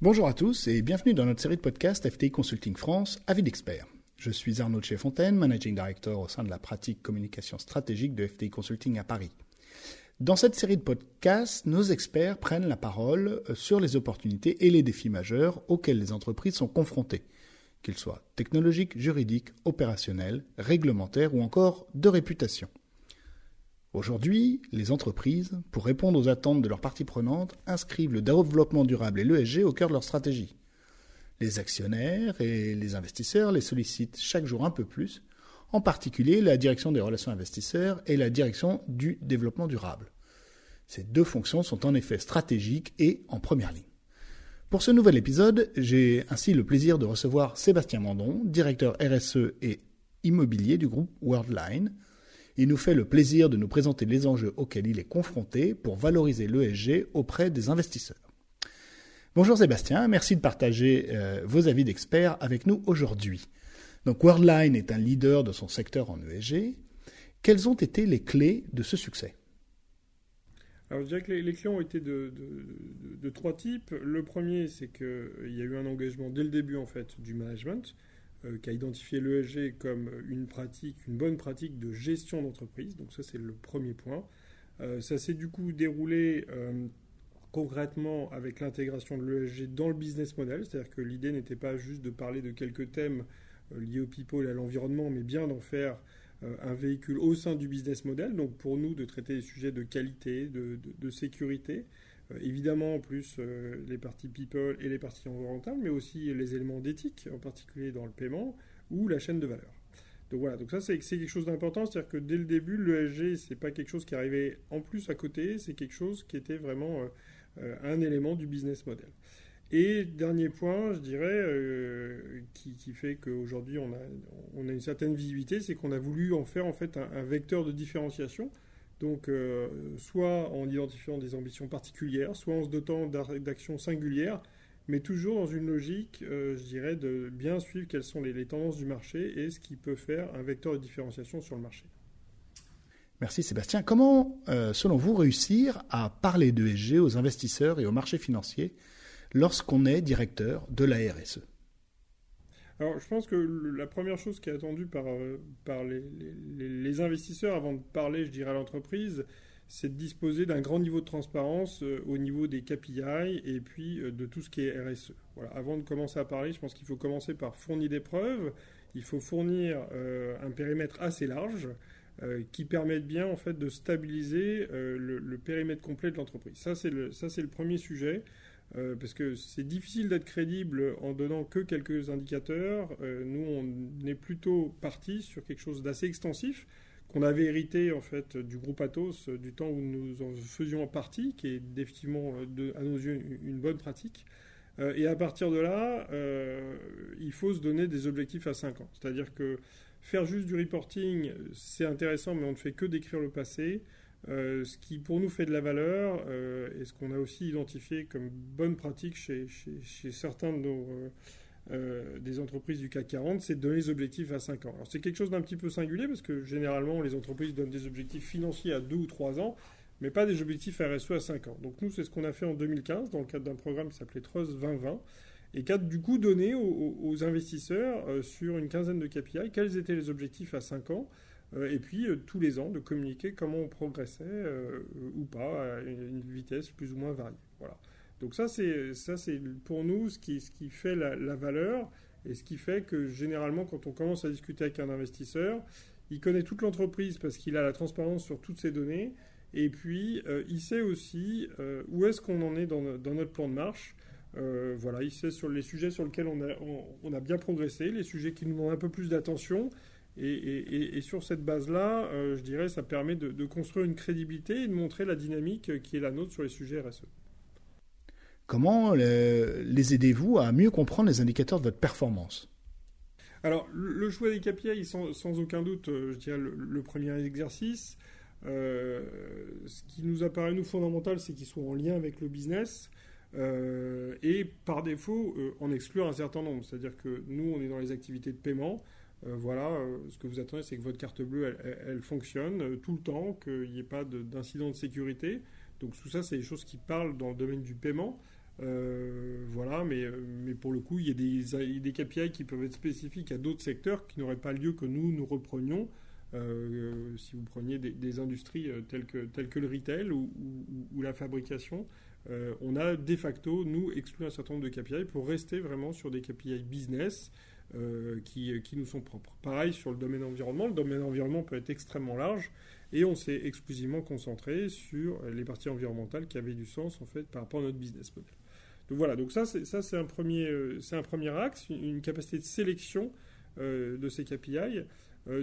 Bonjour à tous et bienvenue dans notre série de podcasts FTI Consulting France, avis d'experts. Je suis Arnaud Chefontaine, Managing Director au sein de la pratique communication stratégique de FTI Consulting à Paris. Dans cette série de podcasts, nos experts prennent la parole euh, sur les opportunités et les défis majeurs auxquels les entreprises sont confrontées, qu'ils soient technologiques, juridiques, opérationnels, réglementaires ou encore de réputation. Aujourd'hui, les entreprises, pour répondre aux attentes de leurs parties prenantes, inscrivent le développement durable et l'ESG au cœur de leur stratégie. Les actionnaires et les investisseurs les sollicitent chaque jour un peu plus, en particulier la direction des relations investisseurs et la direction du développement durable. Ces deux fonctions sont en effet stratégiques et en première ligne. Pour ce nouvel épisode, j'ai ainsi le plaisir de recevoir Sébastien Mandon, directeur RSE et immobilier du groupe Worldline, il nous fait le plaisir de nous présenter les enjeux auxquels il est confronté pour valoriser l'ESG auprès des investisseurs. Bonjour Sébastien, merci de partager euh, vos avis d'experts avec nous aujourd'hui. Donc Worldline est un leader de son secteur en ESG. Quelles ont été les clés de ce succès? Alors, je dirais que les, clés ont été de, de trois types. Le premier, c'est qu'il y a eu un engagement dès le début en fait du management. Euh, qui a identifié l'ESG comme une pratique, une bonne pratique de gestion d'entreprise. Donc ça, c'est le premier point. Euh, ça s'est du coup déroulé euh, concrètement avec l'intégration de l'ESG dans le business model, c'est-à-dire que l'idée n'était pas juste de parler de quelques thèmes liés au people et à l'environnement, mais bien d'en faire un véhicule au sein du business model. Donc pour nous, de traiter des sujets de qualité, de sécurité, évidemment, en plus, euh, les parties people et les parties environnementales, mais aussi les éléments d'éthique, en particulier dans le paiement, ou la chaîne de valeur. Donc voilà, donc ça c'est quelque chose d'important, c'est-à-dire que dès le début, l'ESG, c'est pas quelque chose qui arrivait en plus à côté, c'est quelque chose qui était vraiment euh, un élément du business model. Et dernier point, je dirais, qui, fait qu'aujourd'hui on a, on a une certaine visibilité, c'est qu'on a voulu en faire en fait un vecteur de différenciation. Donc, euh, soit en identifiant des ambitions particulières, soit en se dotant d'actions singulières, mais toujours dans une logique, euh, je dirais, de bien suivre quelles sont les, tendances du marché et ce qui peut faire un vecteur de différenciation sur le marché. Merci Sébastien. Comment, euh, selon vous, réussir à parler d'ESG aux investisseurs et aux marchés financiers lorsqu'on est directeur de la RSE alors, je pense que la première chose qui est attendue par, euh, par les, investisseurs avant de parler, je dirais, à l'entreprise, c'est de disposer d'un grand niveau de transparence euh, au niveau des KPI et puis euh, de tout ce qui est RSE. Voilà. Avant de commencer à parler, je pense qu'il faut commencer par fournir des preuves. Il faut fournir un périmètre assez large qui permette bien en fait de stabiliser le, le, périmètre complet de l'entreprise. Ça c'est le ça c'est le premier sujet. Euh, parce que c'est difficile d'être crédible en donnant que quelques indicateurs. Euh, nous, on est plutôt parti sur quelque chose d'assez extensif qu'on avait hérité en fait du groupe Atos euh, du temps où nous en faisions partie, qui est effectivement à nos yeux une bonne pratique. et à partir de là, il faut se donner des objectifs à 5 ans. C'est-à-dire que faire juste du reporting, c'est intéressant, mais on ne fait que décrire le passé. Euh, ce qui pour nous fait de la valeur euh, et ce qu'on a aussi identifié comme bonne pratique chez, certains euh, des entreprises du CAC 40, c'est de donner des objectifs à 5 ans. C'est quelque chose d'un petit peu singulier parce que généralement les entreprises donnent des objectifs financiers à 2 ou 3 ans, mais pas des objectifs RSE à 5 ans. Donc nous c'est ce qu'on a fait en 2015 dans le cadre d'un programme qui s'appelait Trust 2020 et qui a du coup donné aux, aux investisseurs sur une quinzaine de KPI quels étaient les objectifs à 5 ans et puis euh, tous les ans de communiquer comment on progressait euh, ou pas à une vitesse plus ou moins variée. Voilà. Donc ça c'est ça c'est pour nous ce qui ce qui fait la, valeur et ce qui fait que généralement quand on commence à discuter avec un investisseur, il connaît toute l'entreprise parce qu'il a la transparence sur toutes ses données et puis il sait aussi où est-ce qu'on en est dans, notre plan de marche. voilà, il sait sur les sujets sur lesquels on a, on a bien progressé, les sujets qui nous demandent un peu plus d'attention, et, sur cette base-là, euh, je dirais, ça permet de, construire une crédibilité et de montrer la dynamique qui est la nôtre sur les sujets RSE. Comment les aidez-vous à mieux comprendre les indicateurs de votre performance? Alors, le choix des KPI, sans, sans aucun doute, euh, je dirais, le, premier exercice. Euh, ce qui nous apparaît, nous, fondamental, c'est qu'ils soient en lien avec le business. et par défaut, en exclure un certain nombre. C'est-à-dire que nous, on est dans les activités de paiement. Euh, voilà, euh, ce que vous attendez, c'est que votre carte bleue, elle, fonctionne euh, tout le temps, qu'il n'y ait pas d'incident de, sécurité. Donc tout ça, c'est des choses qui parlent dans le domaine du paiement. voilà, mais, mais pour le coup, il y a des, des KPI qui peuvent être spécifiques à d'autres secteurs qui n'auraient pas lieu que nous, nous reprenions. si vous preniez des, industries telles que, que le retail ou, ou la fabrication, on a de facto, nous, exclu un certain nombre de KPI pour rester vraiment sur des KPI business euh, qui, nous sont propres. Pareil sur le domaine environnement. Le domaine environnement peut être extrêmement large et on s'est exclusivement concentré sur les parties environnementales qui avaient du sens en fait par rapport à notre business model. Donc voilà, donc ça c'est euh, un premier axe, une, capacité de sélection euh, de ces KPI.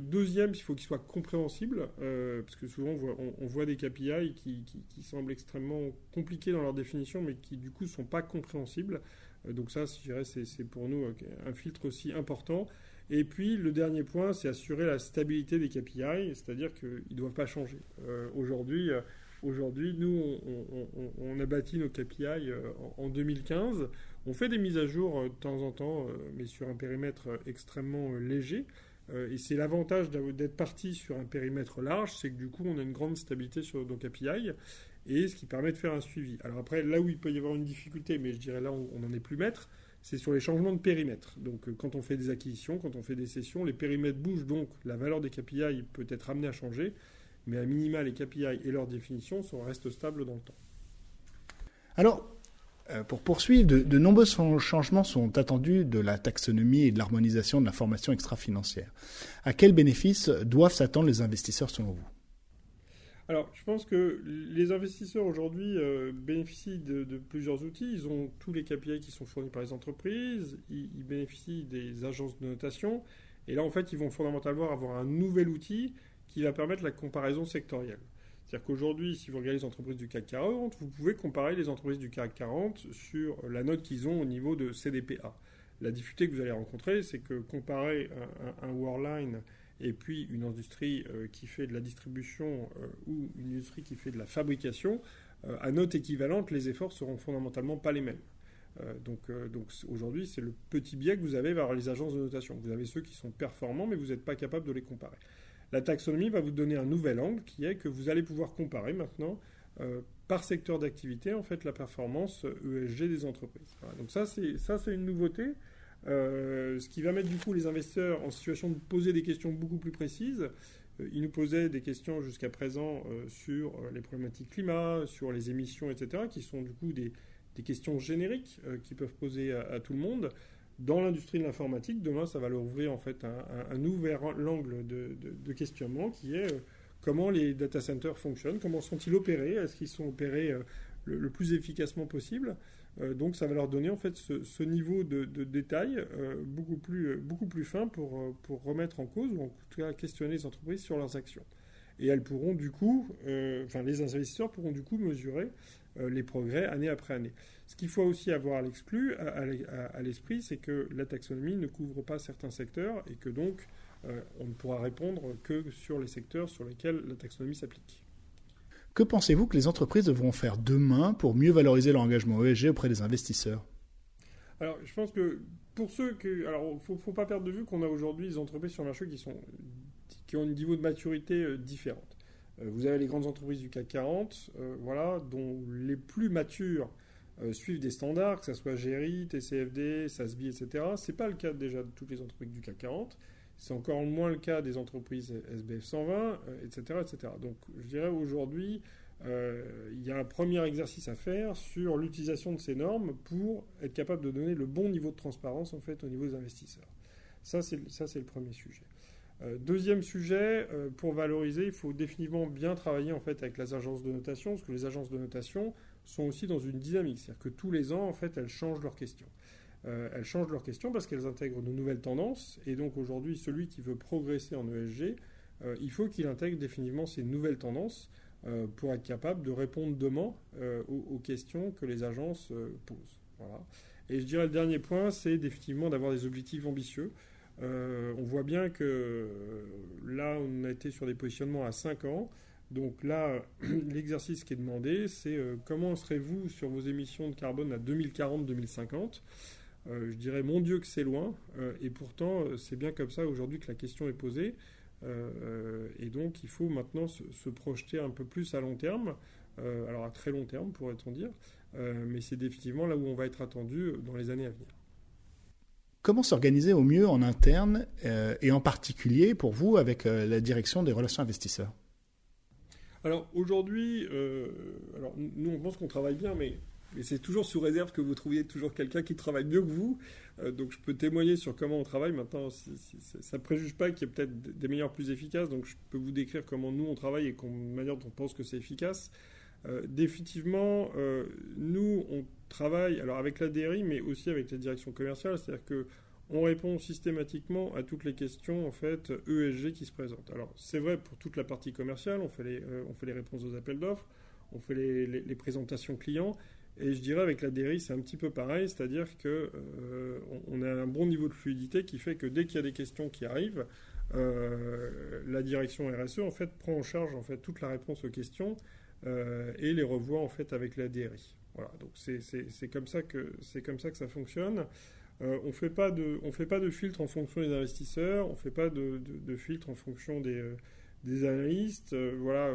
deuxième, il faut qu'ils soient compréhensibles, parce que souvent on voit, des KPI qui, semblent extrêmement compliqués dans leur définition, mais qui du coup ne sont pas compréhensibles. Euh, donc ça, je dirais, c'est pour nous un filtre aussi important. Et puis le dernier point, c'est assurer la stabilité des KPI, c'est-à-dire qu'ils ne doivent pas changer. Euh, aujourd'hui, euh, aujourd'hui, nous, on, a bâti nos KPI en, 2015. On fait des mises à jour de temps en temps, mais sur un périmètre extrêmement léger. et c'est l'avantage d'être parti sur un périmètre large, c'est que du coup, on a une grande stabilité sur nos KPI et ce qui permet de faire un suivi. Alors après, là où il peut y avoir une difficulté, mais je dirais là on n'en est plus maître, c'est sur les changements de périmètre. Donc euh, quand on fait des acquisitions, quand on fait des sessions, les périmètres bougent, donc la valeur des KPI peut être amenée à changer, mais à minima, les KPI et leur définition restent stables dans le temps. Alors, euh, pour poursuivre, de, de, nombreux changements sont attendus de la taxonomie et de l'harmonisation de l'information extra-financière. À quels bénéfices doivent s'attendre les investisseurs selon vous? Alors, je pense que les investisseurs aujourd'hui euh, bénéficient de, plusieurs outils. Ils ont tous les KPI qui sont fournis par les entreprises, ils, bénéficient des agences de notation, et là, en fait, ils vont fondamentalement avoir un nouvel outil qui va permettre la comparaison sectorielle. C'est-à-dire qu'aujourd'hui, si vous regardez les entreprises du CAC 40, vous pouvez comparer les entreprises du CAC 40 sur la note qu'ils ont au niveau de CDPA. La difficulté que vous allez rencontrer, c'est que comparer un, un, un Worldline et puis une industrie euh, qui fait de la distribution euh, ou une industrie qui fait de la fabrication, euh, à note équivalente, les efforts seront fondamentalement pas les mêmes. donc, aujourd'hui, c'est le petit biais que vous avez vers les agences de notation. Vous avez ceux qui sont performants, mais vous n'êtes pas capable de les comparer. La taxonomie va vous donner un nouvel angle qui est que vous allez pouvoir comparer maintenant par secteur d'activité en fait la performance ESG e des entreprises. donc ça c'est ça c'est une nouveauté. Euh, ce qui va mettre du coup les investisseurs en situation de poser des questions beaucoup plus précises. Euh, ils nous posaient des questions jusqu'à présent euh, sur les problématiques climat, sur les émissions, etc., qui sont du coup des, questions génériques qui peuvent poser à, tout le monde. Dans l'industrie de l'informatique, demain, ça va leur ouvrir en fait un, nouvel angle de, questionnement qui est comment les data centers fonctionnent, comment sont-ils opérés, est-ce qu'ils sont opérés le, plus efficacement possible donc ça va leur donner en fait ce, niveau de, détail euh, beaucoup, plus, euh, beaucoup plus fin pour, pour remettre en cause ou en tout cas questionner les entreprises sur leurs actions. Et elles pourront du coup, enfin les investisseurs pourront du coup mesurer les progrès année après année. Ce qu'il faut aussi avoir à l'exclu, à, l'esprit, c'est que la taxonomie ne couvre pas certains secteurs et que donc on ne pourra répondre que sur les secteurs sur lesquels la taxonomie s'applique. Que pensez-vous que les entreprises devront faire demain pour mieux valoriser leur engagement ESG auprès des investisseurs? Alors, je pense que pour ceux que. Alors, il ne faut, pas perdre de vue qu'on a aujourd'hui des entreprises sur le marché qui, sont, qui ont un niveau de maturité euh, différent. Euh, vous avez les grandes entreprises du CAC 40, euh, voilà, dont les plus matures suivent des standards, que ce soit GRI, TCFD, SASB, etc. Ce n'est pas le cas déjà de toutes les entreprises du CAC 40. C'est encore moins le cas des entreprises SBF 120, etc., etc. Donc je dirais aujourd'hui, euh, il y a un premier exercice à faire sur l'utilisation de ces normes pour être capable de donner le bon niveau de transparence au niveau des investisseurs. Ça c'est le premier sujet. Euh, deuxième sujet, euh, pour valoriser, il faut définitivement bien travailler en fait avec les agences de notation, parce que les agences de notation sont aussi dans une dynamique, c'est-à-dire que tous les ans en fait elles changent leurs questions. Euh, elles changent leurs questions parce qu'elles intègrent de nouvelles tendances. Et donc aujourd'hui, celui qui veut progresser en ESG, euh, il faut qu'il intègre définitivement ces nouvelles tendances euh, pour être capable de répondre demain aux, questions que les agences posent. Et je dirais le dernier point, c'est définitivement d'avoir des objectifs ambitieux. on voit bien que là, on a été sur des positionnements à 5 ans. Donc là, l'exercice qui est demandé, c'est comment serez-vous sur vos émissions de carbone à 2040-2050 euh, je dirais mon Dieu que c'est loin, euh, et pourtant euh, c'est bien comme ça aujourd'hui que la question est posée. et donc il faut maintenant se, projeter un peu plus à long terme, alors à très long terme pourrait-on dire, mais c'est définitivement là où on va être attendu dans les années à venir. Comment s'organiser au mieux en interne et en particulier pour vous avec la direction des relations investisseurs? Alors aujourd'hui, alors nous on pense qu'on travaille bien, mais mais c'est toujours sous réserve que vous trouviez toujours quelqu'un qui travaille mieux que vous. Euh, donc je peux témoigner sur comment on travaille. Maintenant, ça ne préjuge pas qu'il y ait peut-être des meilleurs plus efficaces. Donc je peux vous décrire comment nous on travaille et la manière dont on pense que c'est efficace. Euh, définitivement, euh, nous on travaille alors avec la DRI, mais aussi avec la direction commerciale. C'est-à-dire que on répond systématiquement à toutes les questions en fait ESG qui se présentent. Alors c'est vrai pour toute la partie commerciale, on fait les, on fait les réponses aux appels d'offres, on fait les, les présentations clients, et je dirais avec la DRI, c'est un petit peu pareil, c'est-à-dire que euh, on a un bon niveau de fluidité qui fait que dès qu'il y a des questions qui arrivent, euh, la direction RSE en fait prend en charge en fait toute la réponse aux questions euh, et les revoit en fait avec la DRI. Voilà, donc c'est comme ça que comme ça que ça fonctionne. on fait fait pas de filtre en fonction des investisseurs, on fait pas de, de filtre en fonction des des analystes. Euh, voilà,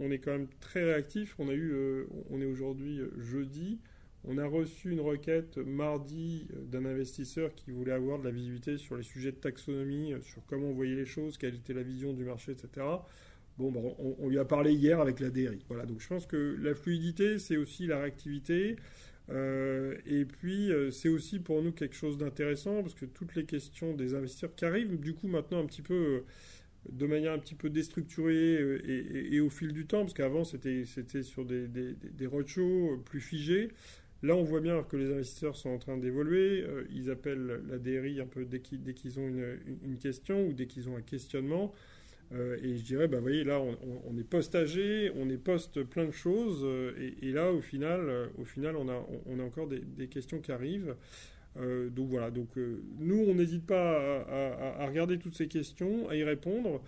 on, est quand même très réactif. On a eu, euh, on est aujourd'hui euh, jeudi. On a reçu une requête mardi d'un investisseur qui voulait avoir de la visibilité sur les sujets de taxonomie, sur comment on voyait les choses, quelle était la vision du marché, etc. Bon, bah, on, lui a parlé hier avec la DRI. Voilà, donc je pense que la fluidité, c'est aussi la réactivité. et puis, c'est aussi pour nous quelque chose d'intéressant parce que toutes les questions des investisseurs qui arrivent, du coup, maintenant un petit peu de manière un petit peu déstructurée euh, et, au fil du temps, parce qu'avant c'était sur des, des, roadshows plus figés. Là, on voit bien que les investisseurs sont en train d'évoluer. Euh, ils appellent la DRI un peu dès qu'ils ont une, question ou dès qu'ils ont un questionnement. Euh, et je dirais, bah, voyez, là, on, est post-âgé, on est post plein de choses. Et, là, au final, au final on, a, on a encore des, questions qui arrivent. Euh, donc voilà, donc euh, nous on n'hésite pas à, regarder toutes ces questions, à y répondre,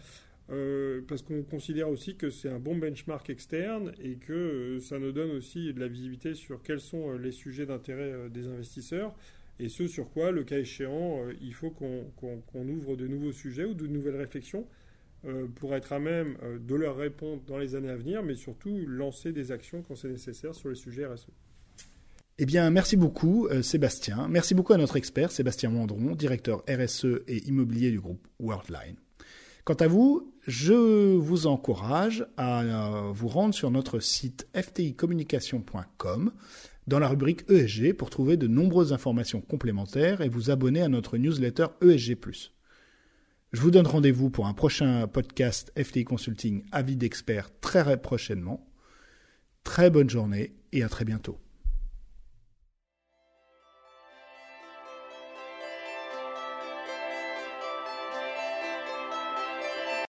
euh, parce qu'on considère aussi que c'est un bon benchmark externe et que ça nous donne aussi de la visibilité sur quels sont les sujets d'intérêt des investisseurs et ce sur quoi, le cas échéant, il faut qu'on ouvre de nouveaux sujets ou de nouvelles réflexions pour être à même de leur répondre dans les années à venir, mais surtout lancer des actions quand c'est nécessaire sur les sujets RSE. Eh bien, merci beaucoup, euh, Sébastien. Merci beaucoup à notre expert, Sébastien Mandron, directeur RSE et immobilier du groupe Worldline. Quant à vous, je vous encourage à euh, vous rendre sur notre site fticommunication.com dans la rubrique ESG pour trouver de nombreuses informations complémentaires et vous abonner à notre newsletter ESG+. Je vous donne rendez-vous pour un prochain podcast FTI Consulting Avis d'experts très prochainement. Très bonne journée et à très bientôt.